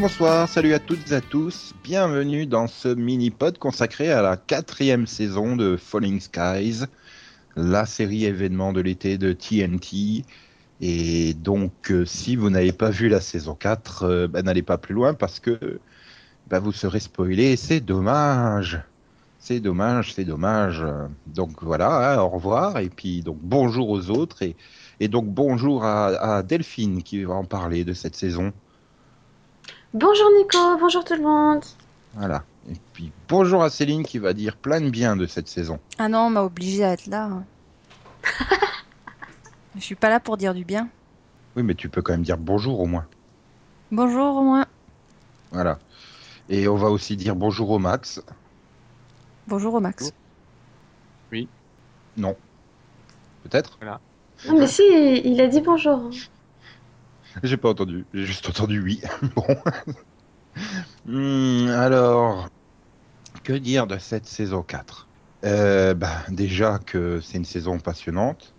Bonsoir, salut à toutes et à tous. Bienvenue dans ce mini-pod consacré à la quatrième saison de Falling Skies, la série événement de l'été de TNT. Et donc, euh, si vous n'avez pas vu la saison 4, euh, bah, n'allez pas plus loin parce que bah, vous serez spoilé. C'est dommage. C'est dommage, c'est dommage. Donc voilà, hein, au revoir. Et puis, donc, bonjour aux autres. Et, donc, bonjour à Delphine qui va en parler de cette saison. Bonjour Nico, bonjour tout le monde. Voilà. Et puis bonjour à Céline qui va dire plein de bien de cette saison. Ah non, on m'a obligé à être là. Je suis pas là pour dire du bien. Oui, mais tu peux quand même dire bonjour au moins. Bonjour au moins. Voilà. Et on va aussi dire bonjour au Max. Bonjour au Max. Non. Peut-être? Non mais si, il a dit bonjour. J'ai pas entendu. J'ai juste entendu oui. bon. Hmm, alors, que dire de cette saison 4 euh, bah, Déjà que c'est une saison passionnante.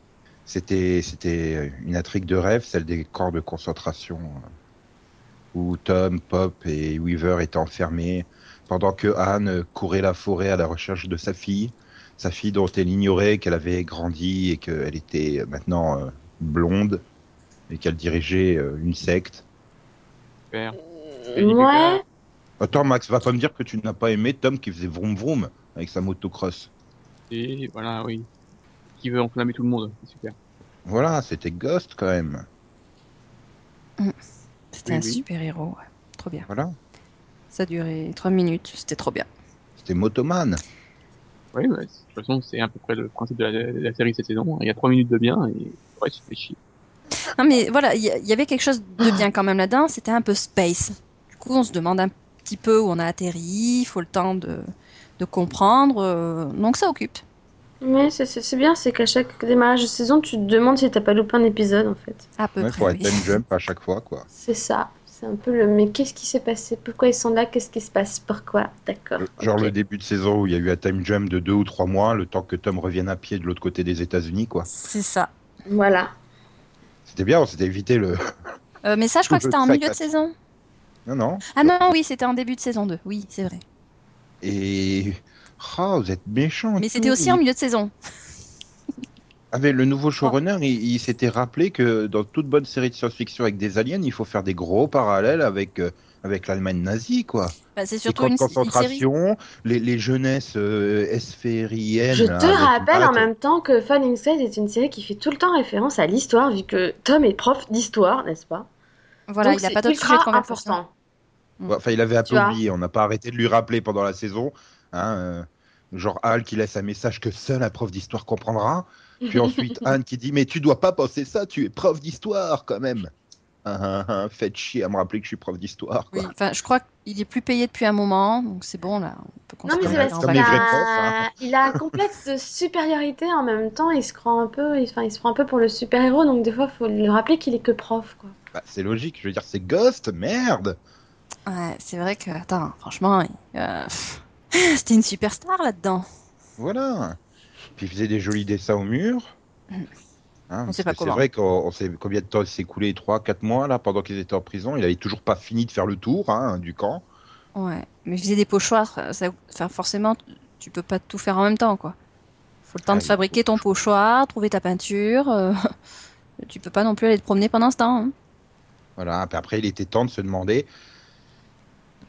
C'était, c'était une intrigue de rêve, celle des camps de concentration euh, où Tom, Pop et Weaver étaient enfermés pendant que Anne courait la forêt à la recherche de sa fille. Sa fille dont elle ignorait qu'elle avait grandi et qu'elle était maintenant euh, blonde et qu'elle dirigeait euh, une secte. Super. Ouais. Attends, Max, va pas me dire que tu n'as pas aimé Tom qui faisait vroom vroom avec sa motocross. Et voilà, oui. Qui veut enflammer tout le monde, c'est super. Voilà, c'était Ghost quand même. C'était Oui, un oui. super héros. ouais. Trop bien. Voilà, Ça a duré 3 minutes. C'était trop bien. c'était Motoman. Oui, ouais, de toute façon, c'est à peu près le principe de la, de la série cette saison. Il y a trois minutes de bien et ouais, tu fais chier. Non mais voilà, il y, avait quelque chose de bien quand même là-dedans. C'était un peu space. Du coup, on se demande un petit peu où on a atterri. Il faut le temps de, de comprendre. euh, donc ça occupe. Mais c'est- c'est c'est bien, c'est qu'à chaque démarrage de saison, tu te demandes si t'as pas loupé un épisode en fait. À peu Ouais, près. oui. time jump à chaque fois, quoi. C'est ça. C'est un peu le mais qu'est-ce qui s'est passé? Pourquoi ils sont là? Qu'est-ce qui se passe? Pourquoi? D'accord. Genre le début de saison où il y a eu un time jump de deux ou trois mois, le temps que Tom revienne à pied de l'autre côté des États-Unis, quoi. C'est ça. Voilà. C'était bien, on s'était évité le. Euh, mais ça, je crois que c'était en milieu de saison. Non, non. Ah non, oui, c'était en début de saison 2. Oui, c'est vrai. Et. Oh, vous êtes méchants. Mais c'était aussi en milieu de saison. Avec le nouveau showrunner, il, il s'était rappelé que dans toute bonne série de science-fiction avec des aliens, il faut faire des gros parallèles avec, euh, avec l'Allemagne nazie, quoi. Bah, c'est Les surtout de une, une série. concentration, les, les jeunesses euh, esphériennes. Je te avec- rappelle en même temps que Falling Skies est une série qui fait tout le temps référence à l'histoire, vu que Tom est prof d'histoire, n'est-ce pas? Voilà, Donc il n'a pas d'autre sujet de conversation. important. Ouais, Enfin, il avait un peu oublié, on n'a pas arrêté de lui rappeler pendant la saison. Hein, euh, genre Hal qui laisse un message que seul un prof d'histoire comprendra. Puis ensuite Anne qui dit Mais tu dois pas penser ça, tu es prof d'histoire quand même. Ah, faites chier à me rappeler que je suis prof d'histoire. Oui, enfin, je crois qu'il est plus payé depuis un moment, donc c'est bon là. On peut Non mais c'est parce qu'il a... hein. il a un complexe de supériorité en même temps, il se croit un peu, il, enfin, il se prend un peu pour le super-héros, donc des fois faut le rappeler qu'il est que prof quoi. Bah, c'est logique, je veux dire, c'est Ghost, merde. Ouais, c'est vrai que, attends, franchement, il- euh, c'était une superstar là-dedans. Voilà. Puis il faisait des jolis dessins au mur. Hein, On sait parce pas que comment. C'est vrai qu'on on sait combien de temps il s'est écoulé? 3 4 mois là pendant qu'ils étaient en prison, il avait toujours pas fini de faire le tour hein, du camp. Ouais, mais il faisait des pochoirs, ça, enfin, forcément, tu peux pas tout faire en même temps, quoi. Faut le temps Ah, de fabriquer ton pochoir, trouver ta peinture. euh, tu peux pas non plus aller te promener pendant ce temps. hein. Voilà, puis après il était temps de se demander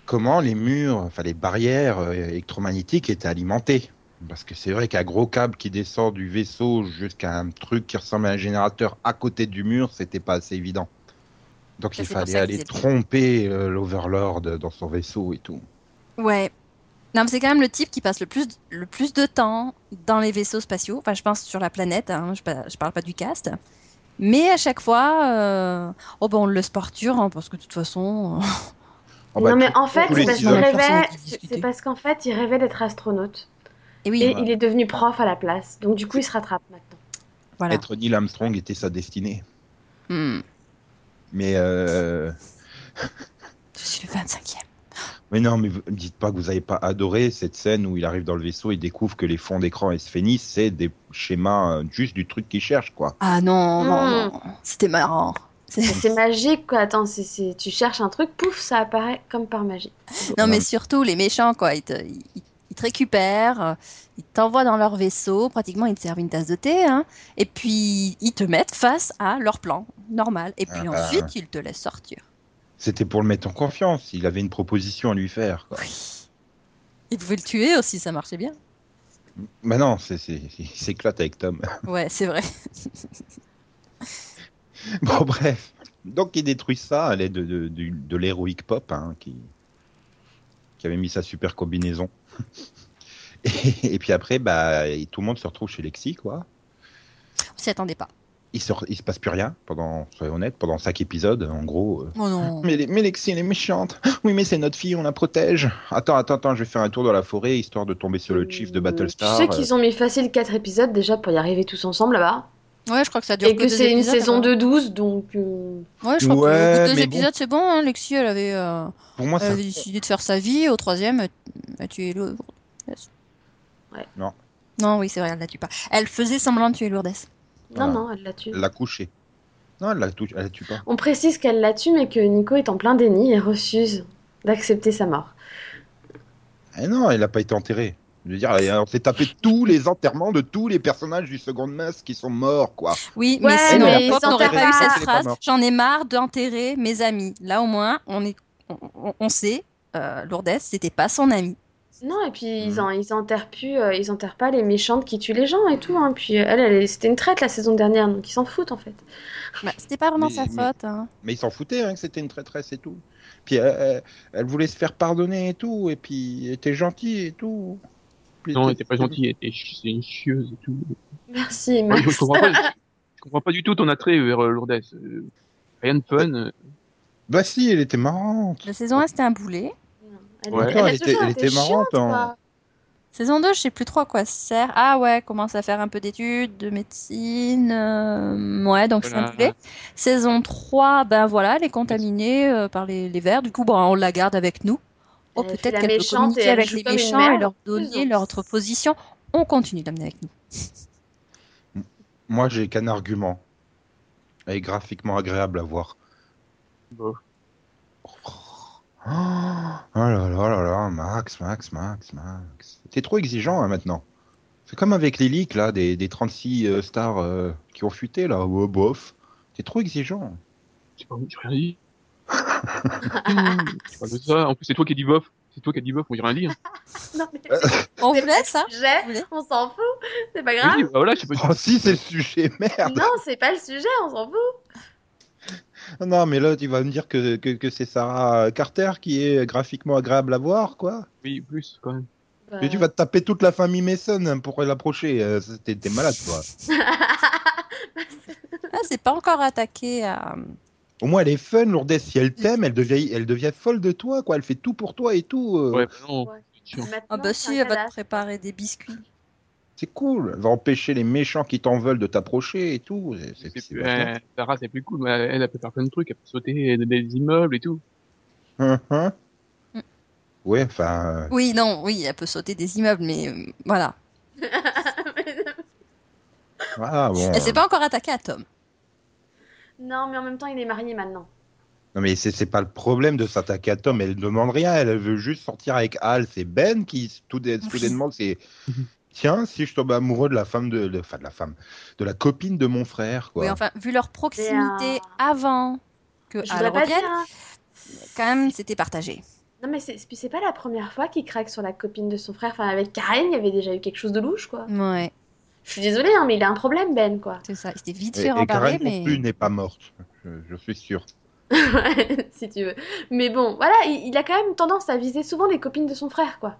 comment les murs, enfin les barrières euh, électromagnétiques étaient alimentées. Parce que c'est vrai qu'un gros câble qui descend du vaisseau jusqu'à un truc qui ressemble à un générateur à côté du mur, c'était pas assez évident. Donc Ça, il fallait aller étaient- tromper euh, l'Overlord dans son vaisseau et tout. Ouais. Non, mais c'est quand même le type qui passe le plus, le plus de temps dans les vaisseaux spatiaux. Enfin, je pense sur la planète, hein, je, je parle pas du cast. Mais à chaque fois, euh, oh ben on le partir, hein, parce que de toute façon. euh, Oh, bah, non mais en fait c'est parce qu'il rêvait, qui c'est discutait. c'est parce qu'en fait il rêvait d'être astronaute. Et oui, Et il est devenu prof à la place, donc du coup il se rattrape maintenant. voilà. Être Neil Armstrong était sa destinée. Hmm. Mais euh, Je suis le 25e. Mais non, mais vous me dites pas que vous avez pas adoré cette scène où il arrive dans le vaisseau et découvre que les fonds d'écran Sphénis, c'est des schémas euh, juste du truc qu'il cherche, quoi. Ah non, non, Hmm. non. C'était marrant. C'est- magique, quoi. Attends, tu cherches un truc, pouf, ça apparaît comme par magie. Non, mais surtout les méchants, quoi. Ils te, ils- ils te récupèrent, euh, ils t'envoient dans leur vaisseau, pratiquement ils te servent une tasse de thé, hein, et puis ils te mettent face à leur plan normal. Et puis Ah bah. ensuite, ils te laissent sortir. C'était pour le mettre en confiance. Il avait une proposition à lui faire. Quoi. Oui. Ils pouvaient le tuer aussi, ça marchait bien. Mais non, c'est, c'est, il s'éclate avec Tom. Ouais, c'est vrai. Bon, bref. Donc, il détruit ça à l'aide de, de l'héroïque pop, hein, qui, qui avait mis sa super combinaison. Et, et puis après, bah, et tout le monde se retrouve chez Lexi, quoi. On s'y attendait pas. Il se, il se passe plus rien pendant, soyons honnêtes, pendant cinq épisodes, en gros. euh. Oh non. Mais, les- mais Lexi, elle est méchante. Oui, mais c'est notre fille, on la protège. Attends, attends, attends, je vais faire un tour dans la forêt, histoire de tomber sur le chief de Battlestar. Tu sais qu'ils ont mis facile 4 épisodes déjà pour y arriver tous ensemble là-bas. Ouais, je crois que ça dure Et que c'est une épisodes, saison alors. de 12, donc. euh, Ouais, je crois Ouais, que deux mais bon. épisodes, c'est bon. Hein. Lexi, elle avait, euh, Pour moi, elle ça, avait décidé de faire sa vie. Au troisième, elle elle a tué Lourdes. Ouais. Non. Non, oui, c'est vrai, elle la tue pas. Elle faisait semblant de tuer Lourdes. Non, Voilà. non, elle l'a tué. l'a couché. Non, elle la, tou- elle la tue pas. On précise qu'elle l'a tue, mais que Nico est en plein déni et refuse d'accepter sa mort. Eh non, elle n'a pas été enterrée. Je veux dire, on s'est tapé tous les enterrements de tous les personnages du Second Mass qui sont morts, quoi. Oui, Ouais, mais sinon, mais ils n'aurait pas eu cette Elle phrase. J'en ai marre d'enterrer mes amis. Là, au moins, on, est, on, on- on sait, euh, Lourdes, c'était pas son ami. Non, et puis ils, Mhm. en, ils enterrent plus, euh, ils enterrent pas les méchantes qui tuent les gens et tout. Hein. Puis euh, elle, elle c'était une traite la saison dernière, donc ils s'en foutent en fait. Bah, c'était pas vraiment Mais- sa mais- faute. hein. Mais ils s'en foutaient hein, que c'était une traîtresse et tout. Puis euh, elle voulait se faire pardonner et tout, et puis elle était gentille et tout. Non, elle était- pas gentille, elle était c'est une chieuse et tout. Merci, Max. je, je comprends pas, je comprends pas du tout ton attrait vers euh, Lourdes. Euh, rien de fun. euh, Bah si, elle était marrante. La saison 1, c'était un boulet. Elle, Ouais. elle, était- elle était marrante, chiante, hein. Saison 2, je sais plus trop à quoi ça sert. Ah ouais, commence à faire un peu d'études, de médecine. euh, Ouais, donc c'est un Voilà. boulet. Saison 3, ben voilà, elle est contaminée euh, par les, les vers. Du coup, bon, on la garde avec nous. Oh, fait peut-être qu'elle peut communiquer avec les méchants et leur donner leur autre position. On continue d'amener avec nous. Moi, j'ai qu'un argument. Elle est graphiquement agréable à voir. bof. Oh là là là là, Max, Max, Max, Max. T'es trop exigeant hein, maintenant. C'est comme avec les leaks là, des, des 36 euh, stars euh, qui ont fuité là, oh, bof. T'es trop exigeant. J'ai pas rien dit. Ça. En plus, c'est toi qui as dit bof. C'est toi qui as dit bof, dit. hein. Non, mais On laisse, hein on s'en fout, c'est pas grave. Oui, bah voilà, je sais pas. Oh si, c'est le sujet, merde. Non, c'est pas le sujet, on s'en fout. Non, mais là, tu vas me dire que, que, que c'est Sarah Carter qui est graphiquement agréable à voir, quoi. Oui, plus quand même. Et tu vas te taper toute la famille Mason pour l'approcher. Euh, T'es t'es malade, toi. Ah, c'est pas encore attaqué à. Au moins, elle est fun, Lourdes. Si elle t'aime, elle devient, elle devient folle de toi, quoi. Elle fait tout pour toi et tout. euh. Ouais, non. Ouais. Ah bah si, un elle va te préparer des biscuits. C'est cool. Elle va empêcher les méchants qui t'en veulent de t'approcher et tout. C'est- c'est- C'est c'est plus- vachement- euh, Sarah, c'est plus cool. mais Elle, elle peut faire plein de trucs. Elle peut sauter des, des immeubles et tout. Hein, hein Mm. Ouais, enfin. euh, Oui, non, oui, elle peut sauter des immeubles, mais euh, voilà. Voilà, bon. Elle s'est pas encore attaquée à Tom. Non, mais en même temps, il est marié maintenant. Non, mais c'est c'est pas le problème de s'attaquer à Tom. Elle demande rien. Elle veut juste sortir avec Al. C'est Ben qui, tout dé- soudainement, c'est. Tiens, si je tombe amoureux de la femme de, de, enfin, de la femme, de la copine de mon frère, quoi. Oui, enfin, vu leur proximité euh, avant que Je Al revienne, dire. hein. quand même, c'était partagé. Non, mais c'est puis c'est pas la première fois qu'il craque sur la copine de son frère. Enfin, avec Karen, il y avait déjà eu quelque chose de louche, quoi. Ouais, Je suis désolée, hein, mais il a un problème, Ben, quoi. c'est ça. Il s'était vite fait et rembarrer, Karen mais. non plus n'est pas morte. Je, je suis sûr. si tu veux. Mais bon, voilà, il, il a quand même tendance à viser souvent les copines de son frère, quoi.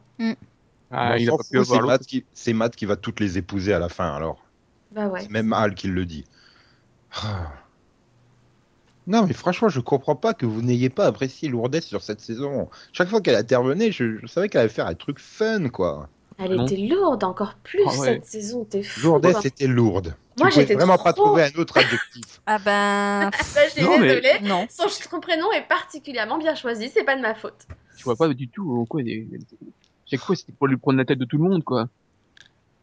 Ah, On il a s'en pas pu fout, avoir c'est l'autre. Matt, qui, c'est Matt qui va toutes les épouser à la fin, alors. Bah ouais. C'est même Al qui le dit. Ah. Non, mais franchement, je comprends pas que vous n'ayez pas apprécié Lourdes sur cette saison. Chaque fois qu'elle intervenait, je, je savais qu'elle allait faire un truc fun, quoi. Elle Non. était lourde encore plus Ah ouais. cette saison, t'es fou. Lourdes, quoi. c'était lourde. Moi, j'étais vraiment trop- pas trouver un autre adjectif. Ah ben. Bah, je suis Non, mais- désolée. non. Son, son prénom est particulièrement bien choisi, c'est pas de ma faute. Je vois pas du tout en quoi. elle est- Chaque fois, c'était pour lui prendre la tête de tout le monde, quoi.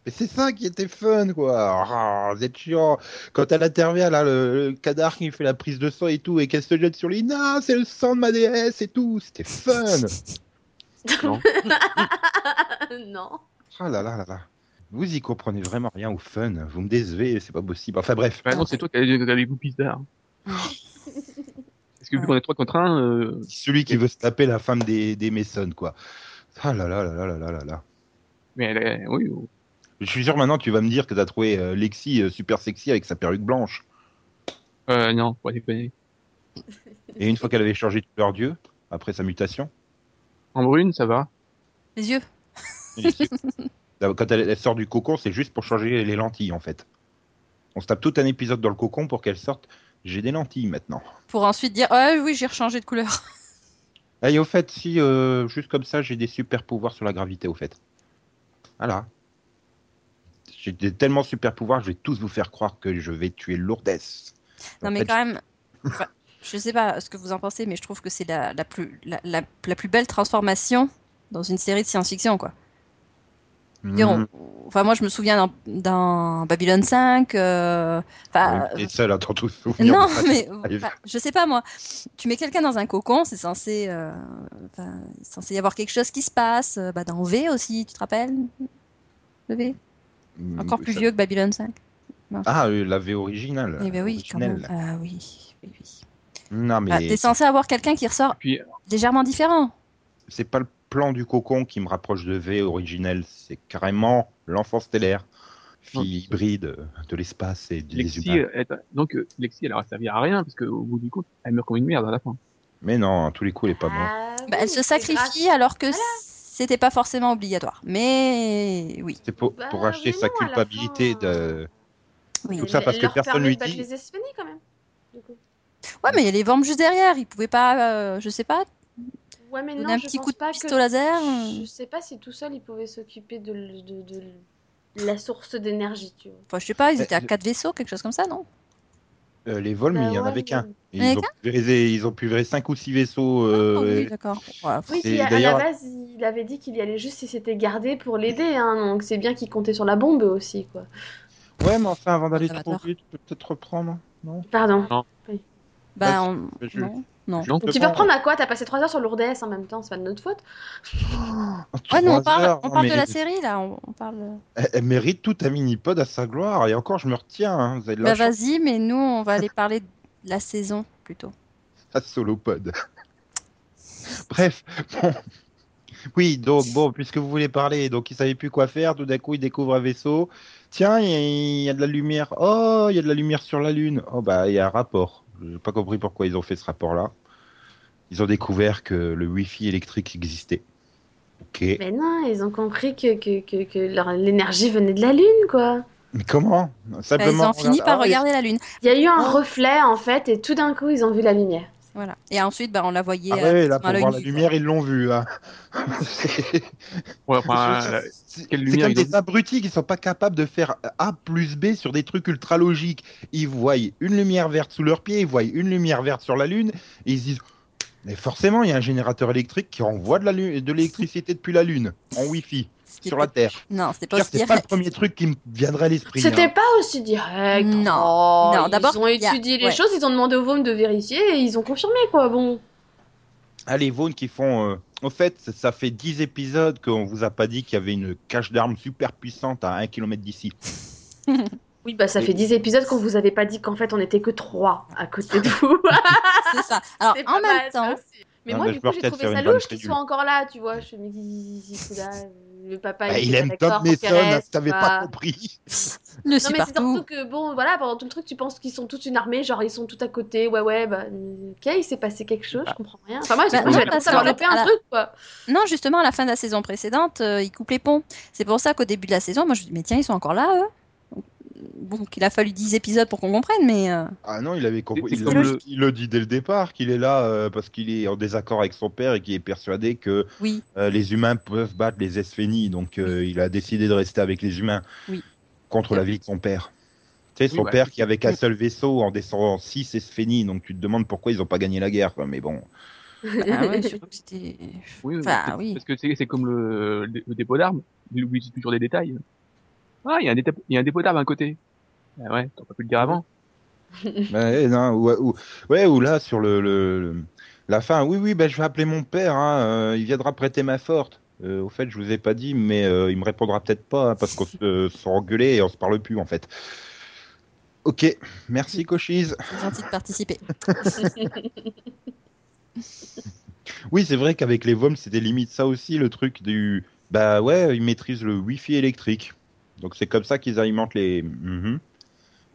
Mais c'est ça qui était fun, quoi. Vous êtes chiant. Quand elle intervient, là, le, le cadavre qui fait la prise de sang et tout, et qu'elle se jette sur Lina, c'est le sang de ma déesse et tout. C'était fun. Non. non. Ah là là là là. Vous y comprenez vraiment rien au fun. Vous me décevez, c'est pas possible. Enfin bref. Ah non, c'est toi qui as les goûts bizarres. Parce que vu qu'on est 3 contre 1. Euh... Celui qui veut se taper la femme des, des Messonnes, quoi. Ah là là là là là là là. Mais elle est... oui, oui. Je suis sûr maintenant, tu vas me dire que t'as trouvé euh, Lexi euh, super sexy avec sa perruque blanche. Euh, non, pas déconner. Et une fois qu'elle avait changé de couleur d'yeux, après sa mutation? En brune, ça va. Les yeux. quand elle, elle sort du cocon, c'est juste pour changer les lentilles en fait. On se tape tout un épisode dans le cocon pour qu'elle sorte. J'ai des lentilles maintenant. Pour ensuite dire Ouais, oui, j'ai rechangé de couleur. Ah, et au fait, si, euh, juste comme ça, j'ai des super pouvoirs sur la gravité, au fait. Voilà. J'ai des tellement super pouvoirs, je vais tous vous faire croire que je vais tuer Lourdès. Non, En mais fait, quand même. je sais pas ce que vous en pensez, mais je trouve que c'est la, la, plus, la, la, la plus belle transformation dans une série de science-fiction, quoi. On- Enfin, moi, je me souviens dans, dans Babylon 5. euh, Enfin, t'es seul à t'en tout souvenir. non, ça. mais je sais pas moi. Tu mets quelqu'un dans un cocon, c'est censé, euh, censé y avoir quelque chose qui se passe. Euh, Bah, dans V aussi, tu te rappelles Le V? Hmm, Encore plus ça- vieux que Babylon 5. Ah, euh, la V originale. Eh ben oui, quand même. Ah oui, oui, oui. Non, mais Ah, T'es censé avoir quelqu'un qui ressort Puis, légèrement différent. c'est pas le plan du cocon qui me rapproche de V originel, c'est carrément l'enfant stellaire, fille hybride euh, de l'espace et des Lexi, humains. elle- donc euh, Lexi, elle aura servi à rien parce qu'au bout du compte, elle meurt comme une merde à la fin. Mais non, à tous les coups, elle est pas morte. Ah Bah, oui, elle se sacrifie alors que c'était pas forcément obligatoire. Mais oui. C'est pour, Bah, pour acheter sa non, culpabilité fin, de. oui. Tout ça parce elle que personne lui de dit- les quand même. du coup. Ouais, mais il y a les Worms juste derrière. Ils pouvaient pas, euh, je sais pas, Ouais, mais donner non, un je petit pense coup de pas pistolet que... laser. euh. Je sais pas si tout seul, il pouvait s'occuper de, la source d'énergie, tu vois. Enfin, je sais pas, ils Euh, étaient à je- quatre vaisseaux, quelque chose comme ça, non? Euh, les vols, mais il y en Bah avait qu'un. Ils ont, pulvérisé, ils ont pulvérisé 5 ou 6 vaisseaux. euh, Ah, Oui, d'accord. Oui, puis à, la base, il avait dit qu'il y allait juste si c'était gardé pour l'aider, hein, donc c'est bien qu'il comptait sur la bombe aussi, quoi. Ouais, mais enfin, avant d'aller trop vite, peut-être reprendre. Non? Pardon. Bah, Bah, on... je- non, non. Non, tu vas reprendre à quoi? T'as passé 3 heures sur lourdes en même temps, c'est pas de notre faute? Ouais, nous on parle, heures, on non, parle mais de la série là. On, on parle. Elle, elle mérite tout un mini-pod à sa gloire. Et encore, je me retiens. hein, Vous avez de la Bah vas-y, mais nous on va aller parler de la saison plutôt. à solopod. Bref, bon. Oui, donc bon, puisque vous voulez parler, donc il savait plus quoi faire, tout d'un coup il découvre un vaisseau. Tiens, il y y, a de la lumière. Oh, il y a de la lumière sur la Lune. Oh bah, il y a un rapport. J'ai pas compris pourquoi ils ont fait ce rapport-là. Ils ont découvert que le Wi-Fi électrique existait. Ok. Mais non, ils ont compris que, que, que, que leur- l'énergie venait de la Lune, quoi. Mais comment? Bah, ils Simplement. ont fini par Ah, regarder la lune. Il y a eu un Oh. reflet, en fait, et tout d'un coup, ils ont vu la lumière. Voilà. Et ensuite, bah, on la voyait. Ah euh, ouais, là, à pour voir la lumière, ils l'ont vu. Hein. C'est- Ouais, enfin, comme des abrutis qui sont pas capables de faire A plus B sur des trucs ultra logiques. Ils voient une lumière verte sous leurs pieds, ils voient une lumière verte sur la Lune, et ils se disent Mais forcément, il y a un générateur électrique qui envoie de la lu- de l'électricité depuis la Lune, en Wi-Fi, sur la Terre. Non, c'était pas C'est pas le direct. premier truc qui me viendrait à l'esprit. C'était hein. pas aussi direct. Non. Oh, Non, d'abord, Ils ont a- étudié les ouais. choses, ils ont demandé au VOM de vérifier, et ils ont confirmé, quoi. Bon. Allez, Vaughn qui font. euh, Au fait, ça fait 10 épisodes qu'on vous a pas dit qu'il y avait une cache d'armes super puissante à 1 km d'ici. Oui, bah ça Et- fait 10 épisodes qu'on vous avait pas dit qu'en fait on était que 3 à côté de vous. C'est ça. Alors, en pas même temps, aussi. Mais Ah, moi, bah, du coup, j'ai trouvé ça louche qu'il crédule. soit encore là, tu vois. Je me dis, là, le papa. Bah, il il aime Tom Mason, t'avais pas compris. le Non, mais c'est surtout que, bon, voilà, pendant tout le truc, tu penses qu'ils sont toute une armée, genre ils sont tout à côté, ouais, ouais, bah, ok, il s'est passé quelque chose, je comprends rien. Enfin, moi, j'ai Bah, non, à un la- truc, quoi. Non, justement, à la fin de la saison précédente, euh, ils coupent les ponts. C'est pour ça qu'au début de la saison, moi je me dis, mais tiens, ils sont encore là, eux Bon, qu'il a fallu 10 épisodes pour qu'on comprenne, mais. euh, Ah non, il avait compris. Il, le... le- il le dit dès le départ qu'il est là euh, parce qu'il est en désaccord avec son père et qu'il est persuadé que Oui, euh, les humains peuvent battre les Esphénies. Donc euh, il a décidé de rester avec les humains Oui. contre la vie de son père. Tu sais, son Oui, bah, père qui avait qu'un seul vaisseau en descendant 6 Esphénies. Donc tu te demandes pourquoi ils n'ont pas gagné la guerre. quoi. Mais bon. ah ouais, surtout que c'était. Oui, oui, Enfin, parce que- oui. parce que c'est c'est comme le, le dépôt d'armes, il oublie toujours des détails. Ah, il y a un dépôt, il y a un dépôt d'arbres à un côté. Ah ouais, t'aurais pas pu le dire avant. Ouais, non, ou, ou- ouais, ou là, sur le, le- le- la fin, oui, oui, ben, je vais appeler mon père, hein, euh, il viendra prêter main forte. Euh, au fait, je vous ai pas dit, mais euh, il me répondra peut-être pas, hein, parce qu'on se euh, se engueulait et on se parle plus, en fait. Ok, merci, Cochise. C'est gentil de participer. Oui, c'est vrai qu'avec les vols, c'était limite ça aussi, le truc du... Bah ouais, ils maîtrisent le Wi-Fi électrique. Donc c'est comme ça qu'ils alimentent les... Mhm.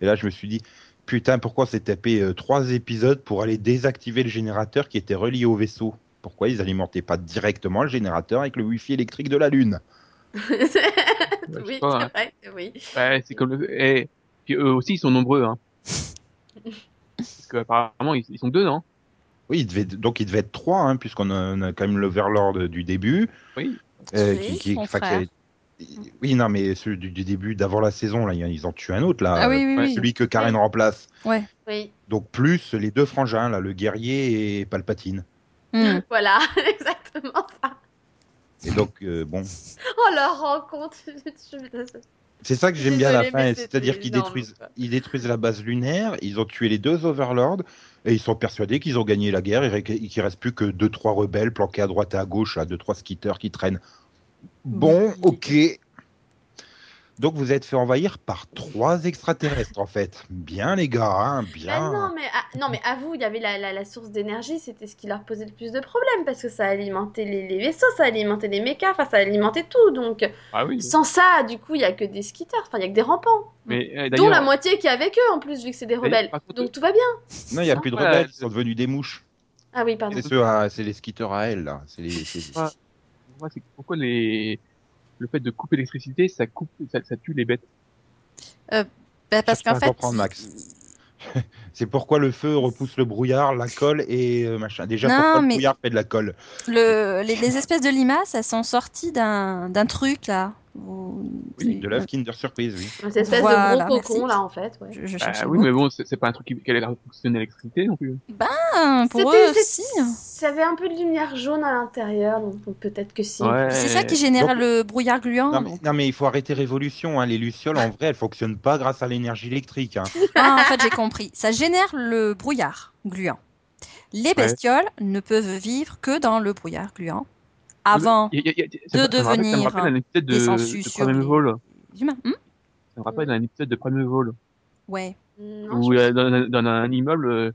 Et là, je me suis dit, putain, pourquoi s'est tapé euh, trois épisodes pour aller désactiver le générateur qui était relié au vaisseau? Pourquoi ils alimentaient pas directement le générateur avec le Wi-Fi électrique de la Lune? Oui, c'est hein. vrai, oui. Ouais, c'est comme le, et, puis eux aussi, ils sont nombreux, hein. Parce qu'apparemment, ils, ils sont deux, non? Oui, il devait... donc il devait être trois, hein, puisqu'on a, quand même l'Overlord du début. Oui. Euh, Oui, qui, son Oui, non, mais celui du, du début, d'avant la saison, là, ils en tuent un autre, là. Ah oui, oui, oui. Celui que Karen remplace. Oui, Donc plus les deux frangins, là, le guerrier et Palpatine. Hmm. voilà, exactement ça. Et donc, euh, bon, Oh, la rencontre. C'est ça que j'aime bien à la fin, c'est-à-dire qu'ils détruisent, ils détruisent la base lunaire, ils ont tué les deux Overlords, et ils sont persuadés qu'ils ont gagné la guerre, et qu'il ne reste plus que deux, trois rebelles planqués à droite et à gauche, là, deux, trois skitters qui traînent. Bon, ok. Donc vous êtes fait envahir par trois extraterrestres, en fait. Bien, les gars, hein, bien. non, mais, ah, non, mais à vous, il y avait la, la, la source d'énergie, c'était ce qui leur posait le plus de problèmes, parce que ça alimentait les, les vaisseaux, ça alimentait les mechas, enfin, ça alimentait tout. Donc, Ah oui. sans ça, du coup, il y a que des skitters, enfin, il y a que des rampants. Mais, euh, Dont la moitié qui est avec eux, en plus, vu que c'est des rebelles. contre, Donc, tout va bien. Non, il n'y a plus de Ouais, rebelles, ils sont devenus des mouches. Ah oui, pardon. C'est ceux à- c'est les skitters à elle, là. C'est les, c'est-. Moi, c'est pourquoi les, le fait de couper l'électricité, ça coupe, ça, ça tue les bêtes. Bah, parce qu'en fait, comprendre, Max. C'est pourquoi le feu repousse le brouillard, la colle et euh, machin. Déjà, Non, pourquoi le mais- brouillard fait de la colle? le, les, les espèces de limaces, elles sont sorties d'un d'un truc là. Où- Oui, de l'œuf Kinder Surprise, oui. Cette espèce Voilà, de gros cocon, là, en fait. Ouais. Je, je Bah, oui, mais bon, c'est pas un truc qui, qui allait fonctionner l'électricité non plus. Ah, pour C'était- eux c'est- aussi. Ça avait un peu de lumière jaune à l'intérieur, donc peut-être que si. Ouais. C'est ça qui génère Donc- le brouillard gluant. Non mais, non, mais il faut arrêter Révolution. Hein. Les Lucioles, en vrai, elles fonctionnent pas grâce à l'énergie électrique. Hein. Ah, en fait, j'ai compris. Ça génère le brouillard gluant. Les bestioles ne peuvent vivre que dans le brouillard gluant. Avant y a- y a- de rappelle- Ça me devenir rappelle un épisode de, de sur Premier les- vol. les humains. Hmm Ça me rappelle un épisode de Premier vol. ouais. Non, où euh, dans, dans un immeuble, euh,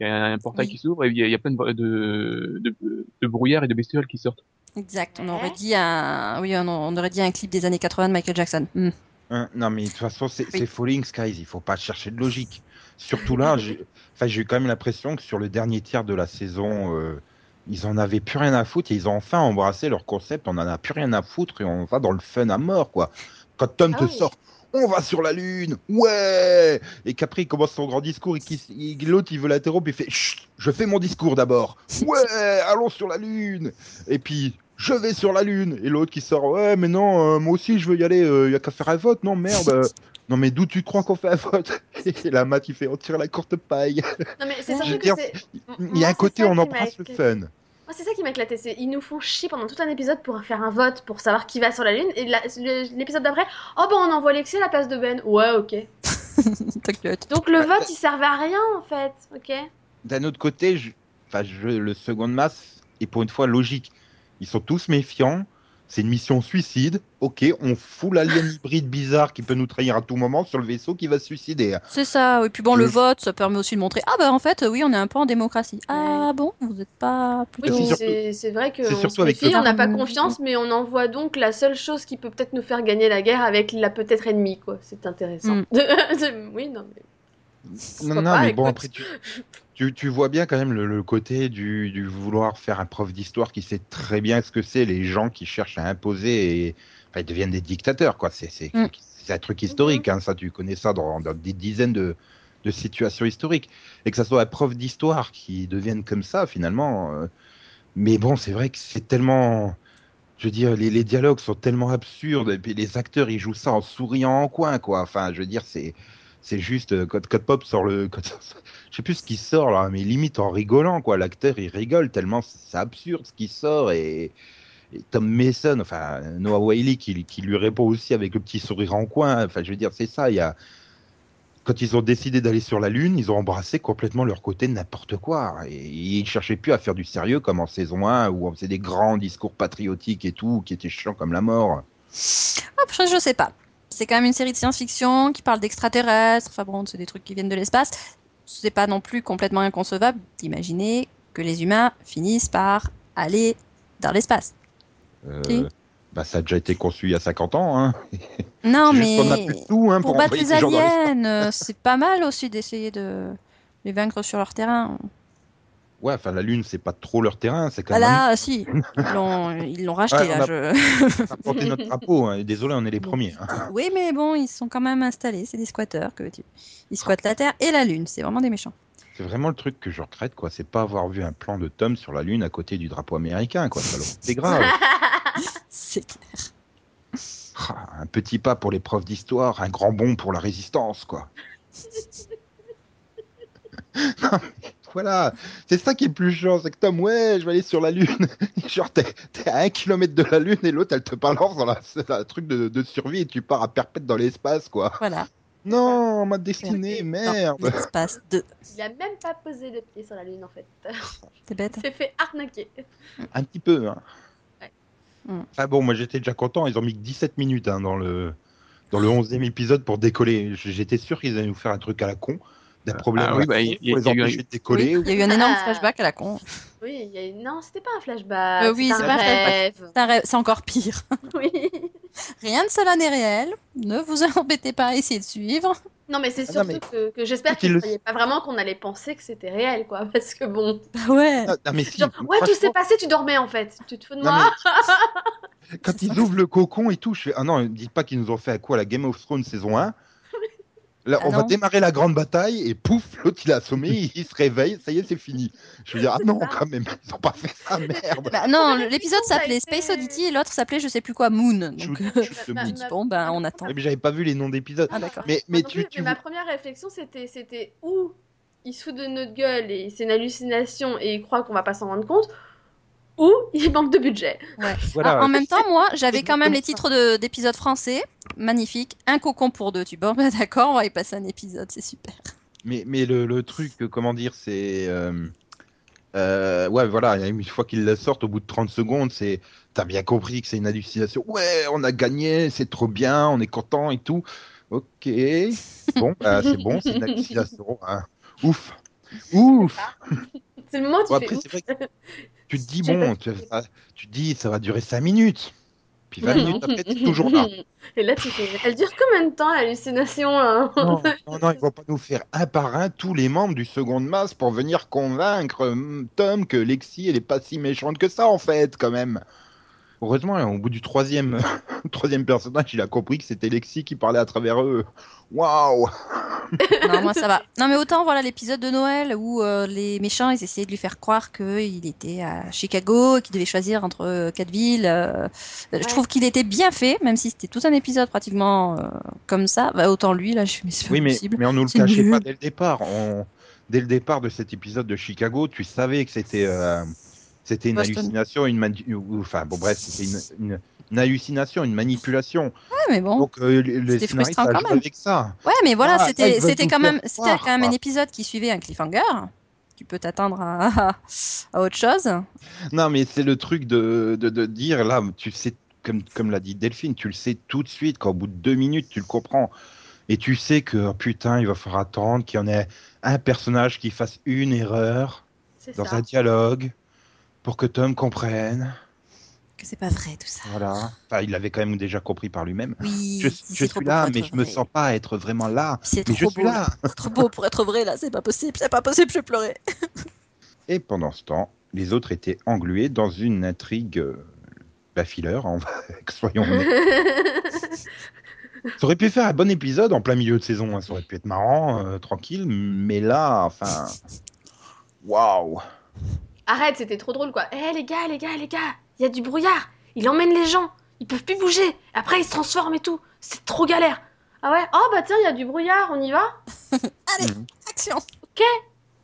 il y a un portail Oui. qui s'ouvre et il y, a- il y a plein de, de, de, de brouillard et de bestioles qui sortent. Exact. On aurait dit un, oui, on, on aurait dit un clip des années 80 de Michael Jackson. Hmm. Hein, non mais de toute façon, c'est Oui. Falling Skies. Il faut pas chercher de logique. Surtout là, j'ai enfin, j'ai eu quand même l'impression que sur le dernier tiers de la saison, euh, ils en avaient plus rien à foutre et ils ont enfin embrassé leur concept. On en a plus rien à foutre et on va dans le fun à mort, quoi. Quand Tom Ah te oui. sort. On va sur la lune, ouais. Et qu'après il commence son grand discours et il- l'autre il veut l'interrompre, il fait Chut, je fais mon discours d'abord. Ouais, allons sur la lune. Et puis je vais sur la lune. Et l'autre qui sort ouais mais non, euh, moi aussi je veux y aller. Il y a qu'à faire un vote, non merde. euh, non mais d'où tu crois qu'on fait un vote Et la mat il fait on tire la courte paille. Non, mais c'est surtout que dire, c'est. Il y a un côté on embrasse le fun. Moi, c'est ça qui m'a éclaté. C'est ils nous font chier pendant tout un épisode pour faire un vote pour savoir qui va sur la lune. Et l'épisode d'après, oh bon, on envoie Lexi à la place de Ben. Ouais, ok. T'inquiète. Donc le vote, il servait à rien en fait. Ok. D'un autre côté, je... Enfin, je... le second masse est pour une fois logique. Ils sont tous méfiants. C'est une mission suicide. Ok, on fout l'alien hybride bizarre qui peut nous trahir à tout moment sur le vaisseau qui va se suicider. C'est ça. Et puis bon, le vote, ça permet aussi de montrer. Ah bah en fait, oui, on est un peu en démocratie. Ah bon, vous n'êtes pas Oui, plutôt. c'est surtout- c'est c'est vrai que c'est on surtout se avec méfie, le- on n'a pas Mmh. confiance, mais on envoie donc la seule chose qui peut peut-être nous faire gagner la guerre avec la peut-être ennemie, quoi. C'est intéressant. Mm. oui, non, mais. Non, non, mais bon, après, tu, tu, tu vois bien quand même le, le côté du, du vouloir faire un prof d'histoire qui sait très bien ce que c'est, les gens qui cherchent à imposer et enfin, ils deviennent des dictateurs, quoi. C'est c'est- Mm. c'est un truc historique, hein, ça, tu connais ça dans, dans des dizaines de, de situations historiques. Et que ça soit un prof d'histoire qui devienne comme ça, finalement. euh, Mais bon, c'est vrai que c'est tellement. Je veux dire, les, les dialogues sont tellement absurdes, et puis les acteurs, ils jouent ça en souriant en coin, quoi. Enfin, je veux dire, c'est. C'est juste, euh, quand Pop sort le. quand- je sais plus ce qui sort là, mais limite en rigolant, quoi. L'acteur, il rigole tellement c'est absurde ce qui sort et. Tom Mason, enfin Noah Wiley qui, lui répond aussi avec le petit sourire en coin. Enfin, je veux dire, c'est ça. Il y a quand ils ont décidé d'aller sur la Lune, ils ont embrassé complètement leur côté n'importe quoi. Et ils cherchaient plus à faire du sérieux comme en saison 1 où on faisait des grands discours patriotiques et tout, qui étaient chiants comme la mort. Hop, je, je sais pas. C'est quand même une série de science-fiction qui parle d'extraterrestres. Enfin bon, c'est des trucs qui viennent de l'espace. C'est pas non plus complètement inconcevable d'imaginer que les humains finissent par aller dans l'espace. Euh, bah, ça a déjà été conçu il y a 50 ans. Hein. Non, a mais plus tout, hein, pour pour battre les aliens, euh, c'est pas mal aussi d'essayer de les vaincre sur leur terrain. Ouais, enfin la Lune, c'est pas trop leur terrain, c'est quand Ah même là, si, ils l'ont ils l'ont racheté Ouais, là. on a- je- on a porté notre drapeau. hein, Désolé, on est les premiers. hein. Oui, mais bon, ils sont quand même installés. C'est des squatteurs que tu... ils squattent la Terre et la Lune. C'est vraiment des méchants. C'est vraiment le truc que je regrette, quoi. C'est pas avoir vu un plan de Tom sur la Lune à côté du drapeau américain, quoi. C'est grave. C'est clair. Ah, un petit pas pour profs d'histoire, un grand bond pour la résistance, quoi. Non, mais voilà, c'est ça qui est plus chiant, c'est que Tom, ouais, je vais aller sur la Lune. Genre, t'es t'es à un kilomètre de la Lune et l'autre, elle te balance dans la, dans la truc de, de survie et tu pars à perpète dans l'espace, quoi. Voilà. Non, ma destinée, merde. Dans l'espace 2. Il a même pas posé le pied sur la lune en fait. C'est bête. Il s'est fait arnaquer. Un petit peu, hein. Ouais. Mm. Ah bon, moi j'étais déjà content, ils ont mis que 17 minutes hein, dans le dans le 11e épisode pour décoller. J'étais sûr qu'ils allaient nous faire un truc à la con, des problèmes Ah oui, bah, con il y- il a eu un- empêcher de décoller. Il y a eu un énorme Ah. flashback à la con. Oui, il y a eu- non, c'était pas un flashback. Euh, oui, c'est pas un rêve. C'est un rêve- C'est encore pire. Oui. Rien de cela n'est réel. Ne vous embêtez pas à essayer de suivre. Non, mais c'est Ah non, surtout mais- que, que j'espère Quand il qu'ils ne le- croyaient pas vraiment qu'on allait penser que c'était réel, quoi. Parce que bon. Bah ouais. Ah, non, mais si, Genre, ouais, tout s'est passé, tu dormais en fait. Tu te fous de Non, moi quand ils ouvrent le cocon et tout, je fais ah non, dites pas qu'ils nous ont fait à quoi la Game of Thrones saison 1. Là, Ah on va démarrer la grande bataille et pouf, l'autre il est assommé, il se réveille, ça y est, c'est fini. Je veux dire, ah non, quand même, ils ont pas fait ça, merde. Bah non, l'épisode a s'appelait été- Space Oddity et l'autre s'appelait je sais plus quoi Moon. Donc, Ma- moon. ma- bon, ben on attend. Ouais, mais j'avais pas vu les noms d'épisodes. Ah d'accord. Mais, non tu, plus, tu mais ma première réflexion, c'était, c'était où il se fout de notre gueule et c'est une hallucination et il croit qu'on va pas s'en rendre compte, ou il manque de budget. voilà. Ah, en même temps, moi, j'avais quand même les titres de- d'épisodes français. Magnifique. Un cocon pour deux. Tu bon, bah, d'accord, on va y passer un épisode, c'est super. Mais, mais le, le truc, euh, comment dire, c'est. euh, euh, ouais, voilà, une fois qu'ils la sortent, au bout de 30 secondes, c'est. T'as bien compris que c'est une hallucination. Ouais, on a gagné, c'est trop bien, on est content et tout. Ok. Bon, bah, c'est bon, c'est une hallucination. hein. Ouf. Ouf. C'est le moment où tu Bon, fais après, ouf. Tu te dis, bon, tu, te dis, ça va durer 5 minutes. Puis 20 minutes après, t'es toujours là. Et là, tu fais. Elle dure combien de temps l'hallucination là Non, non, non, ils vont pas nous faire un par un tous les membres du second masse pour venir convaincre hum, Tom que Lexi, elle est pas si méchante que ça, en fait, quand même. Heureusement, au bout du troisième, troisième personnage, il a compris que c'était Lexi qui parlait à travers eux. Waouh Non, moi ça va. Non, mais autant voilà l'épisode de Noël où euh, les méchants ils essayaient de lui faire croire qu'il était à Chicago et qu'il devait choisir entre euh, quatre villes. euh, Je trouve qu'il était bien fait, même si c'était tout un épisode pratiquement euh, comme ça. Bah, autant lui là, je suis mais Oui, mais, possible. mais on nous le cachait nul. pas dès le départ. On- Dès le départ de cet épisode de Chicago, tu savais que c'était euh, c'était une Boston. hallucination, une ou- enfin bon bref, c'était une, une- une hallucination, une manipulation. Ouais, mais bon. Donc euh, les, scénaristes quand même. avec ça. Ouais, mais voilà, Ah, c'était c'était quand même c'était quand même un épisode qui suivait un cliffhanger. Tu peux t'attendre à, à autre chose. Non, mais c'est le truc de, de, de dire, là, tu sais, comme, comme l'a dit Delphine, tu le sais tout de suite, qu'au bout de deux minutes, tu le comprends. Et tu sais que, oh, putain, il va falloir attendre qu'il y en ait un personnage qui fasse une erreur dans ça. un dialogue pour que Tom comprenne. Que c'est pas vrai tout ça. Voilà. Enfin, il l'avait quand même déjà compris par lui-même. Oui, Je, suis là, mais je me sens pas être vraiment là. C'est je trop suis beau. là. C'est trop beau pour être vrai là, c'est pas possible, c'est pas possible, je vais pleurer. Et pendant ce temps, les autres étaient englués dans une intrigue euh, filler, hein, soyons honnêtes. Ça aurait pu faire un bon épisode en plein milieu de saison, hein, ça aurait pu être marrant, euh, tranquille, mais là, enfin. Waouh! Arrête, c'était trop drôle quoi. Eh les gars, les gars, les gars, il y a du brouillard. Il emmène les gens. Ils peuvent plus bouger. Après, ils se transforment et tout. C'est trop galère. Ah ouais? Oh bah tiens, il y a du brouillard, on y va? Allez, Mhm. action Et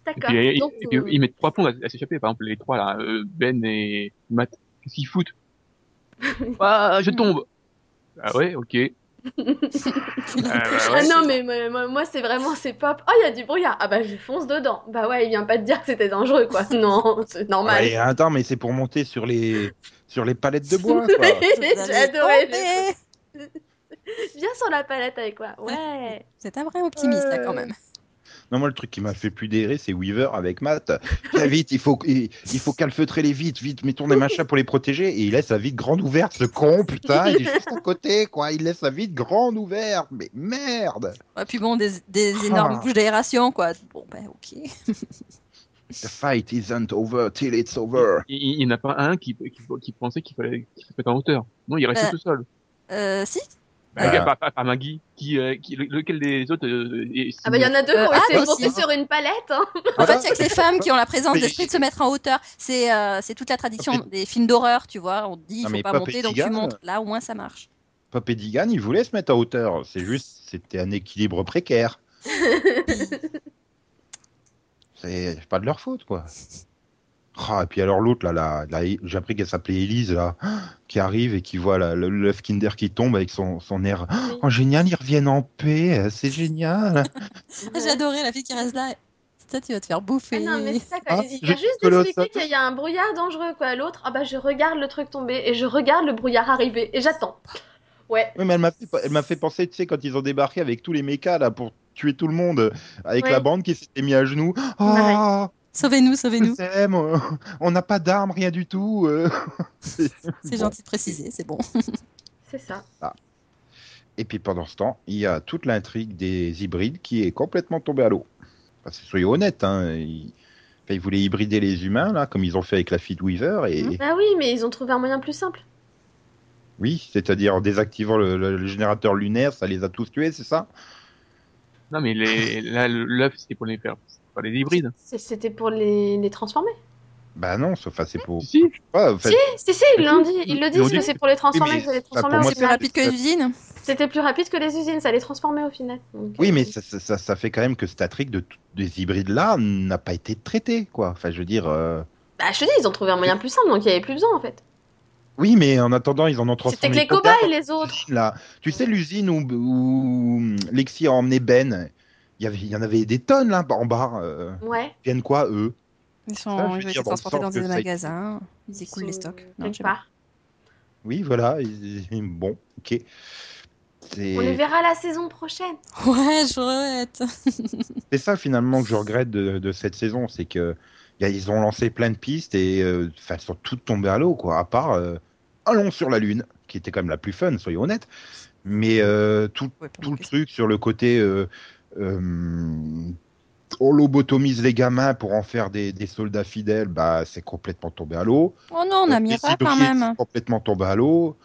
D'accord. puis, Donc, et puis, euh, ils mettent trois plombs à, à s'échapper. Par exemple, les trois là, euh, Ben et Matt, qu'est-ce qu'ils foutent? Ah, je tombe. Ah ouais, ok. Ah, bah Ah non, mais moi, c'est vraiment, c'est pop. Oh, il y a du brouillard. Ah bah, je fonce dedans. Bah ouais, il vient pas te dire que c'était dangereux, quoi. Non, c'est normal. Ouais, attends, mais c'est pour monter sur les sur les palettes de bois. Quoi. J'ai adoré. Viens sur la palette avec moi. Ouais. C'est un vrai optimiste là quand même. Non, moi, le truc qui m'a fait plus dérer, c'est Weaver avec Matt. Viens vite, il faut, il, il faut calfeutrer les vitres, vite, mettons des machins pour les protéger. Et il laisse la vitre grande ouverte, ce con, putain, il est juste à côté, quoi. Il laisse la vitre grande ouverte, mais merde! Et puis bon, des, des énormes Ah. bouches d'aération quoi. Bon ben ok. The fight isn't over till it's over. Il n'y en a pas un qui, qui, qui pensait qu'il fallait qu'il se mette en hauteur. Non, il restait Euh. tout seul. Euh, si Bah, Ah. regarde, pas, pas- pas Maggie. Qui, euh, qui, le- lequel des autres euh, est- Ah bah, il y en a deux qui Euh, ont ah, essayé de monter sur une palette. Hein. En fait, il y a que les femmes qui ont la présence d'esprit de se mettre en hauteur. C'est euh, c'est toute la tradition Pop des films d'horreur, tu vois. On te dit, il faut pas Pop monter, donc tu montes. Là, au moins, ça marche. Pop et Digan, ils voulaient se mettre à hauteur. C'est juste, c'était un équilibre précaire. C'est pas de leur faute, quoi. Ah, et puis alors l'autre, là, là, là, j'ai appris qu'elle s'appelait Elise, là, qui arrive et qui voit l'œuf Kinder qui tombe avec son, son air. Oh, génial, ils reviennent en paix, c'est génial. J'ai adoré la fille qui reste là. Ça, tu vas te faire Ah bouffer. non, mais c'est ça, quoi. Ah, il y a juste ça- qu'il y a un brouillard dangereux, quoi. L'autre, ah bah, je regarde le truc tomber et je regarde le brouillard arriver et j'attends. Ouais. Oui, mais elle m'a fait, elle m'a fait penser, tu sais, quand ils ont débarqué avec tous les mechas, là, pour tuer tout le monde, avec Ouais. la bande qui s'était mis à genoux. Oh, Sauvez-nous, sauvez-nous. on n'a pas d'armes, rien du tout. euh. C'est Bon. gentil de préciser, c'est bon. C'est ça. Et puis pendant ce temps, il y a toute l'intrigue des hybrides qui est complètement tombée à l'eau. Enfin, soyons honnêtes, hein, ils... enfin, ils voulaient hybrider les humains, là, comme ils ont fait avec la fille de Weaver, et Mhm. Ah oui, mais ils ont trouvé un moyen plus simple. oui, c'est-à-dire en désactivant le, le- le générateur lunaire, ça les a tous tués, c'est ça? Non, mais les, là, le- l'œuf, c'était pour les faire. Pas les hybrides. C'était pour les, les transformer. Bah non, c'est pour. Si, si. je sais pas, en fait, Si, si, ils l'ont dit. Ils le disent que c'est pour les transformer, les moi, C'est plus final. rapide que l'usine. C'était plus rapide que les usines, ça les transformait au final. Donc, Oui, euh, mais ça, ça, fait quand même que cette intrigue de, des hybrides-là n'a pas été traitée, quoi. Enfin, je veux dire. euh, Bah, je te dis, ils ont trouvé un moyen plus simple, donc il n'y avait plus besoin en fait. Oui, mais en attendant, ils en ont C'était transformé. que les cobayes, les autres. Là. Tu sais, l'usine où, où Lexi a emmené Ben, y, avait, il y en avait des tonnes là en bas. euh, Ouais. Ils viennent quoi, eux? Ils Ça, sont je veux ils dire, dans dans des ça magasins. Ils écoulent les stocks. Non, je sais pas. part. Oui, voilà. Bon, ok. On les verra la saison prochaine. Ouais, je regrette. c'est ça finalement que je regrette de, de cette saison, c'est que y a- ils ont lancé plein de pistes et euh, enfin, elles sont toutes tombées à l'eau, quoi. À part euh, Allons sur la Lune, qui était quand même la plus fun, soyons honnêtes. Mais euh, tout, Ouais, tout le truc sur le côté euh, on lobotomise les gamins pour en faire des, des soldats fidèles, bah c'est complètement tombé à l'eau. Oh non, on a Euh, mis pas quand hybrides, même. c'est complètement tombé à l'eau.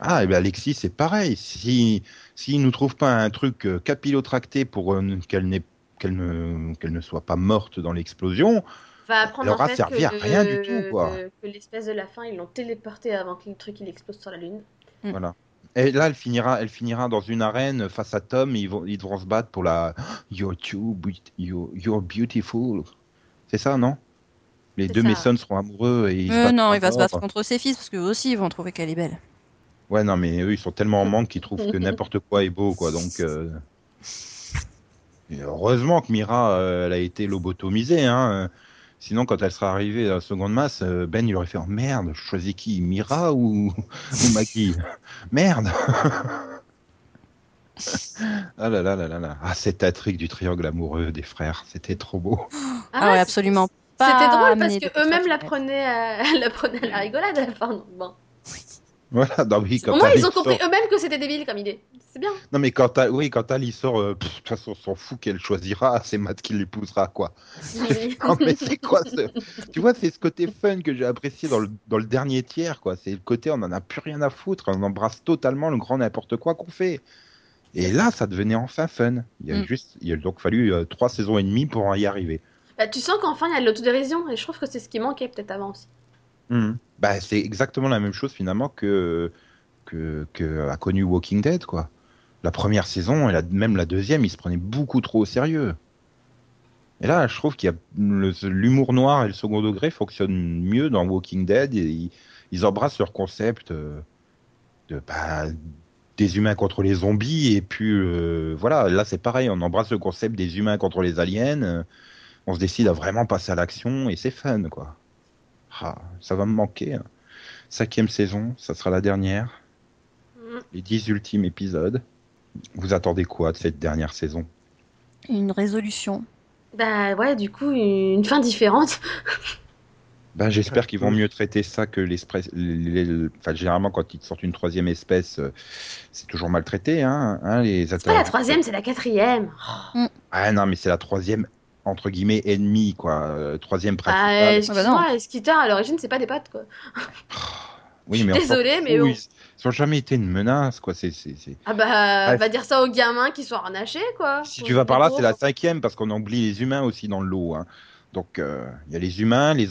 Ah, et ben Alexis, c'est pareil. Si s'il nous trouve pas un truc euh, capillotracté pour euh, qu'elle n'ait qu'elle ne qu'elle ne soit pas morte dans l'explosion, Va apprendre Elle en aura fait servi que, à rien du tout, quoi. que l'espèce de la fin, ils l'ont téléporté avant que le truc il explose sur la Lune. Mm. voilà. Et là, elle finira, elle finira dans une arène face à Tom. Ils vont, ils devront se battre pour la You're too, you're, you're beautiful. C'est ça, non? Les deux. Mason seront amoureux et ils se Euh, battent non, il va se battre contre ses fils parce qu'eux aussi ils vont trouver qu'elle est belle. Ouais, non, mais eux, ils sont tellement en manque qu'ils trouvent que n'importe quoi est beau, quoi. Donc, euh, heureusement que Mira, euh, elle a été lobotomisée, hein. Sinon, quand elle sera arrivée à la seconde masse, euh, Ben, il aurait fait oh, merde, je choisis qui, Mira ou, ou Maggie? Merde Ah là là là là là. Ah, cette intrigue du triangle amoureux des frères, c'était trop beau. Ah, ouais, ouais, absolument pas. C'était drôle parce amené de que eux-mêmes la petite prenaient, à... la prenaient à la rigolade à la fin. bon. Voilà, non, oui, quand Au moins, ils ont compris sort- eux-mêmes que c'était débile comme idée. C'est bien. Non, mais quand, Ali- oui, quand sort, euh, de toute façon, on s'en fout qu'elle choisira, c'est Matt qui l'épousera, quoi. Non, mais c'est quoi ce... Tu vois, c'est ce côté fun que j'ai apprécié dans le, dans le dernier tiers, quoi. C'est le côté, on en a plus rien à foutre, on embrasse totalement le grand n'importe quoi qu'on fait. Et là, ça devenait enfin fun. Il a Mm. juste, il a donc fallu euh, trois saisons et demie pour y arriver. Bah, tu sens qu'enfin il y a de l'autodérision et je trouve que c'est ce qui manquait peut-être avant aussi. Bah, c'est exactement la même chose finalement que, que, a connu Walking Dead, quoi. La première saison et même la deuxième, ils se prenaient beaucoup trop au sérieux. Et là, je trouve qu'il y l'humour noir et le second degré fonctionnent mieux dans Walking Dead et ils, ils embrassent leur concept. euh. de, bah, des humains contre les zombies, et puis euh, voilà, là c'est pareil, on embrasse le concept des humains contre les aliens, euh, on se décide à vraiment passer à l'action, et c'est fun, quoi. Ah, ça va me manquer. hein. Cinquième saison, ça sera la dernière. Mm. Les dix ultimes épisodes. Vous attendez quoi de cette dernière saison? Une résolution. Bah ouais, du coup, une fin différente. Ben, j'espère qu'ils vont mieux traiter ça que l'espèce. les- les- Enfin, généralement, quand ils te sortent une troisième espèce, euh, c'est toujours maltraité, hein, hein les C'est pas la troisième, c'est la quatrième. Ah non, mais c'est la troisième entre guillemets ennemie, quoi. euh, troisième Bah, principale. excuse-moi, Skitter, à l'origine, c'est pas des pattes, quoi. oui, mais fout, mais bon. Ils, ils ont jamais été une menace, quoi. C'est, c'est, c'est- Ah bah, Bref. va dire ça aux gamins qui sont harnachés, quoi. Si tu vas par là, c'est la cinquième parce qu'on oublie les humains aussi dans le lot. hein. Donc, euh, il y a les humains, les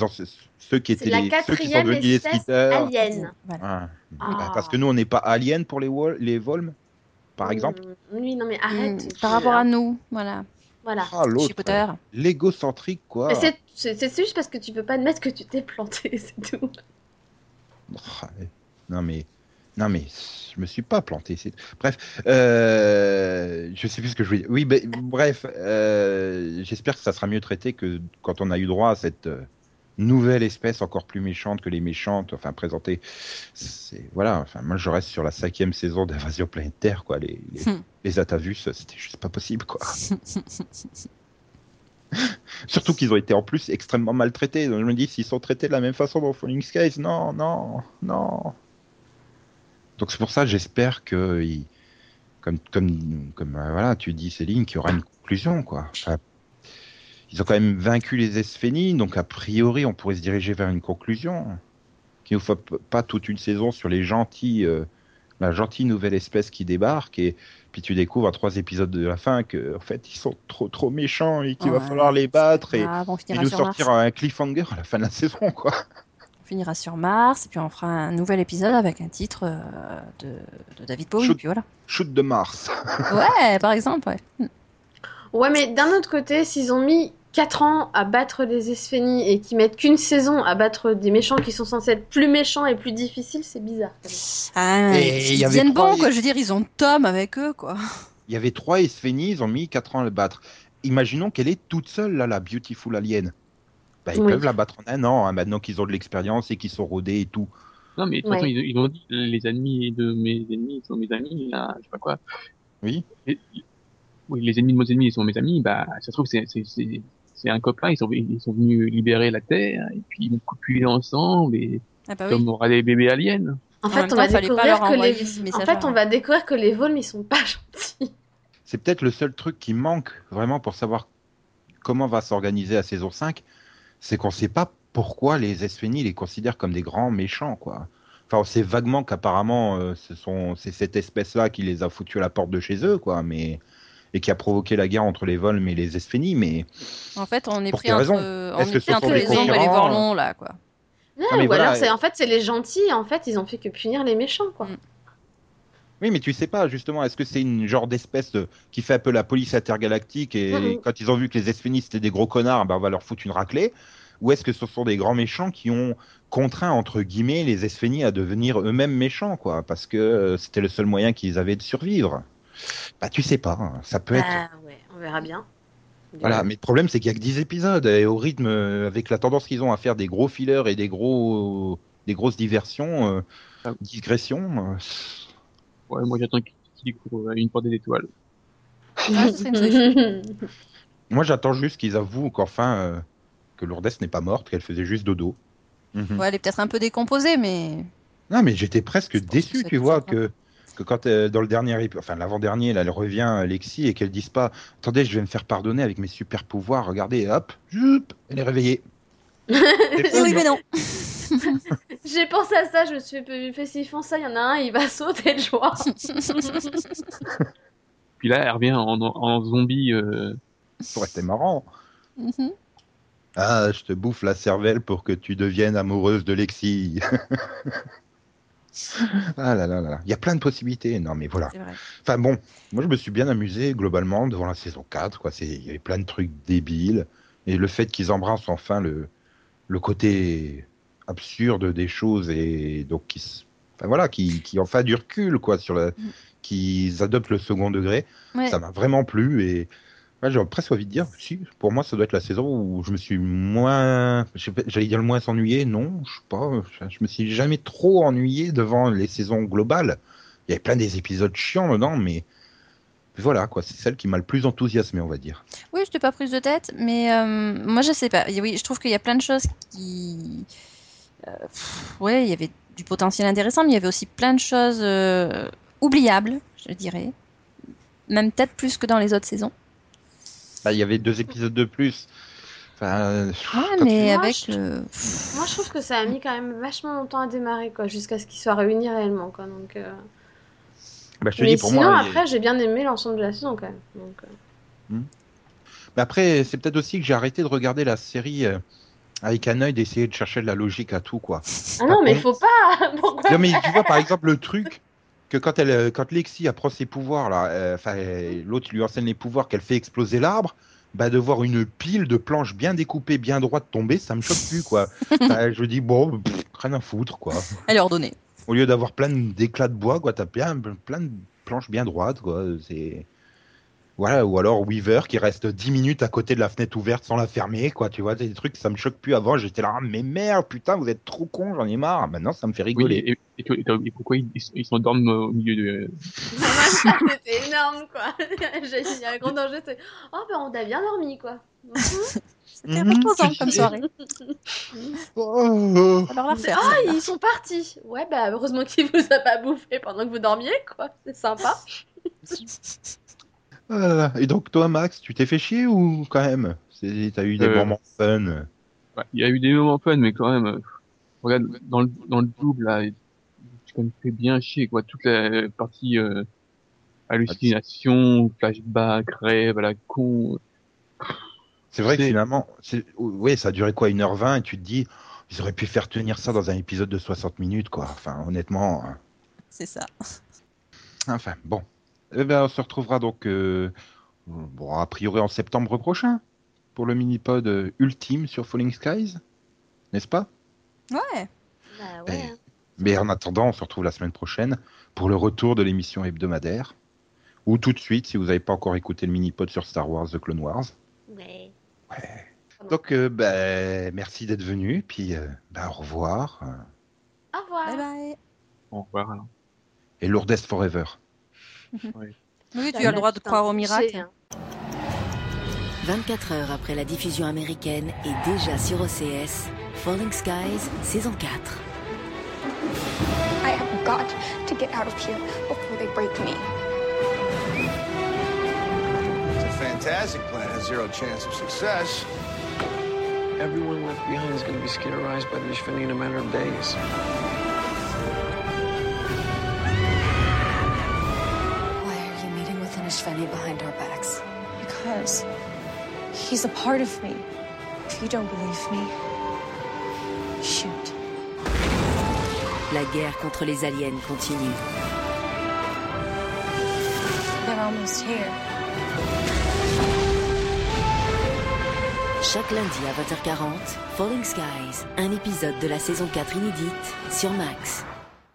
ceux qui étaient la les, ceux qui sont quatrième devenus les skitters. alien. Voilà. Ah. Ah. Bah, parce que nous, on n'est pas aliens pour les, les volmes, par exemple. Mm, Oui, non mais arrête. Mm, tu- Par rapport à nous, voilà. Voilà. Ah, l'autre. L'égocentrique, quoi. Mais c'est- juste parce que tu peux pas admettre que tu t'es planté, c'est tout. Ah. Non mais, non mais, je me suis pas planté. Bref, euh, je sais plus ce que je voulais dire. Oui, ben, bref, euh, j'espère que ça sera mieux traité que quand on a eu droit à cette euh, nouvelle espèce encore plus méchante que les méchantes, enfin présentée. C'est voilà. Enfin, moi, je reste sur la cinquième saison d'Invasion planétaire, quoi. Les, les, Hmm. les Atavus, c'était juste pas possible, quoi. Surtout qu'ils ont été en plus extrêmement maltraités. Donc je me dis, s'ils sont traités de la même façon dans Falling Skies, non, non, non. Donc c'est pour ça, j'espère que, comme, comme, comme euh, voilà, tu dis Céline, qu'il y aura une conclusion, quoi. Enfin, ils ont quand même vaincu les Esphénies, donc a priori, on pourrait se diriger vers une conclusion. Qu'il ne faut p- pas toute une saison sur les gentils, euh, la gentille nouvelle espèce qui débarque et puis tu découvres à trois épisodes de la fin que en fait ils sont trop trop méchants et qu'il va falloir les battre et, Ah, bon, on et finira nous sur Mars. sortir un cliffhanger à la fin de la saison quoi. On finira sur Mars, et puis on fera un nouvel épisode avec un titre euh, de, de David Bowie, Shoot. puis voilà. Shoot de Mars. Ouais, par exemple, ouais. Ouais, mais d'un autre côté, s'ils ont mis 4 ans à battre les Esphénies et qu'ils mettent qu'une saison à battre des méchants qui sont censés être plus méchants et plus difficiles, c'est bizarre. Ah, Et ils viennent trois- bons, quoi. Je veux dire, ils ont Tom avec eux, quoi. Il y avait trois Esphénies, ils ont mis quatre ans à le battre. Imaginons qu'elle est toute seule là, la Beautiful Alien. Bah, ils Oui. peuvent la battre en un an, hein, maintenant qu'ils ont de l'expérience et qu'ils sont rodés et tout. Non, mais de toute Ouais. façon, ils, ils ont dit les ennemis de mes ennemis sont mes amis, là, je sais pas quoi. Oui. Et- oui, les ennemis de mes ennemis sont mes amis, bah, ça se trouve, c'est, c'est, un copain, ils sont, ils sont venus libérer la Terre, et puis ils vont copuler ensemble, et Ah bah oui. comme on aura des bébés aliens. En En fait, on temps, va découvrir que les... En fait, on va découvrir que les ils sont pas gentils. C'est peut-être le seul truc qui manque vraiment pour savoir comment va s'organiser la saison 5, c'est qu'on sait pas pourquoi les Esphénies les considèrent comme des grands méchants, quoi. Enfin, on sait vaguement qu'apparemment, euh, ce sont, c'est cette espèce-là qui les a foutus à la porte de chez eux, quoi, mais et qui a provoqué la guerre entre les Volmes et les Esphénies, mais En fait, on est pris entre, raison on Est-ce est que pris entre les ombres et les vorlons, là, quoi. Ouais, mais ou voilà, alors, c'est en fait, c'est les gentils, en fait, ils ont fait que punir les méchants, quoi. Mm. Oui, mais tu sais pas, justement, est-ce que c'est une genre d'espèce de- qui fait un peu la police intergalactique et quand ils ont vu que les Esphénies c'était des gros connards, ben on va leur foutre une raclée Ou est-ce que ce sont des grands méchants qui ont contraint, entre guillemets, les Esphénies à devenir eux-mêmes méchants, quoi, parce que euh, c'était le seul moyen qu'ils avaient de survivre? Bah, tu sais pas, hein, ça peut être. Bah ouais, on verra bien. Voilà, mais le problème c'est qu'il y a que 10 épisodes et au rythme, euh, avec la tendance qu'ils ont à faire des gros fillers et des gros, des grosses diversions, euh, Ah. digressions. euh, Ouais, moi j'attends qu'ils découvrent une porte des étoiles. Ah, une. Moi, j'attends juste qu'ils avouent qu'enfin, euh, que Lourdes n'est pas morte, qu'elle faisait juste dodo. Mhm. Ouais, elle est peut-être un peu décomposée, mais. Non, mais j'étais presque déçu, tu vois, sympa. que, que quand euh, dans le dernier enfin l'avant-dernier, là, elle revient à Lexi et qu'elle dise pas Attendez, je vais me faire pardonner avec mes super pouvoirs, regardez, hop, joup, elle est réveillée. Oui, mais non. J'ai pensé à ça, je me suis fait, fait s'ils font ça, il y en a un, il va sauter de joie. Puis là, elle revient en, en, en zombie, euh, Ça aurait été marrant. Mhm. Ah, je te bouffe la cervelle pour que tu deviennes amoureuse de Lexi. Ah là là là là. Il y a plein de possibilités. Non, mais voilà. Enfin bon, moi je me suis bien amusé globalement devant la saison 4. Quoi. C'est- Il y avait plein de trucs débiles. Et le fait qu'ils embrassent enfin le, le côté absurde des choses et donc qui enfin, voilà, qui, fait du recul, quoi, sur le, qui adoptent le second degré. Ouais. Ça m'a vraiment plu et ouais, j'ai presque envie de dire, si, pour moi, ça doit être la saison où je me suis moins, j'allais dire le moins ennuyé, non, je sais pas, je, me suis jamais trop ennuyé devant les saisons globales. Il y avait plein des épisodes chiants dedans, mais voilà, quoi, c'est celle qui m'a le plus enthousiasmé, on va dire. Oui, je t'ai pas prise de tête, mais euh, moi je sais pas. Oui, je trouve qu'il y a plein de choses qui. euh, ouais, il y avait du potentiel intéressant, mais il y avait aussi plein de choses euh, oubliables, je dirais. Même peut-être plus que dans les autres saisons. Bah, il y avait deux épisodes de plus. Enfin, Ouais, quand mais Moi, avec. je- euh, Moi, je trouve que ça a mis quand même vachement longtemps à démarrer, quoi, jusqu'à ce qu'ils soient réunis réellement, quoi. Donc, euh, bah, je te Mais dis, pour sinon, moi, il- après, j'ai bien aimé l'ensemble de la saison, quand même. Donc, euh, Mais après, c'est peut-être aussi que j'ai arrêté de regarder la série euh, avec un œil d'essayer de chercher de la logique à tout, quoi. Ah non, mais faut pas Pourquoi Non, mais tu vois, par exemple, le truc que quand elle, euh, quand Lexi apprend ses pouvoirs, là, euh, euh, l'autre lui enseigne les pouvoirs, qu'elle fait exploser l'arbre, bah, de voir une pile de planches bien découpées, bien droites tomber, ça me choque plus, quoi. Je dis, bon, pff, rien à foutre, quoi. Elle est ordonnée. Au lieu d'avoir plein d'éclats de bois, quoi, t'as bien, plein de planches bien droites, quoi. C'est. Voilà, ou alors Weaver qui reste 10 minutes à côté de la fenêtre ouverte sans la fermer, quoi. Tu vois, c'est des trucs, ça me choque plus avant. J'étais là, Ah, mais merde, putain, vous êtes trop con, j'en ai marre. Maintenant, ça me fait rigoler. et, et, et- et- et pourquoi ils, ils, s'endorment au milieu de... C'était énorme, quoi J'ai dit, un grand danger, c'est... Oh, ben, on a bien dormi, quoi C'était Mhm, reposant comme soirée. Oh. Alors. Ah, ils sont partis Ouais, bah, heureusement qu'il vous a pas bouffé pendant que vous dormiez, quoi C'est sympa Ah là là. Et donc, toi, Max, tu t'es fait chier ou quand même? T'as eu des Euh, moments fun? Ouais, Il y a eu des moments fun, mais quand même, euh, regarde, dans le, dans le double, là, tu quand même fait bien chier, quoi. Toute la partie euh, hallucination, flashback, rêve, à la con. C'est vrai que finalement, oui, ça a duré quoi, 1h20 et tu te dis, ils auraient pu faire tenir ça dans un épisode de 60 minutes, quoi. Enfin, honnêtement. hein. C'est ça. Enfin, bon. Eh ben, on se retrouvera donc, euh, bon, a priori en septembre prochain, pour le mini-pod euh, ultime sur Falling Skies, n'est-ce pas? Ouais. Bah Eh, ouais Mais en attendant, on se retrouve la semaine prochaine pour le retour de l'émission hebdomadaire. Ou tout de suite, si vous n'avez pas encore écouté le mini-pod sur Star Wars The Clone Wars. Ouais Ouais. Donc, euh, ben, merci d'être venu, puis euh, ben, au revoir. Au revoir Bye bye. Au revoir, alors. Et Lourdes Forever. Oui, tu as le droit de croire au miracle. 24 heures après la diffusion américaine et déjà sur OCS, Falling Skies, saison 4. I have got to get out of here before they break me. It's a fantastic plan, has zero chance of success. Everyone left behind is going to be sclerorized by the Ishveni in a matter of days. Meeting with an Ishveni behind our backs? Because he's a part of me. If you don't believe me, shoot. La guerre contre les aliens continue. They're almost here. Chaque lundi à 20h40, Falling Skies, un épisode de la saison 4 inédite sur Max.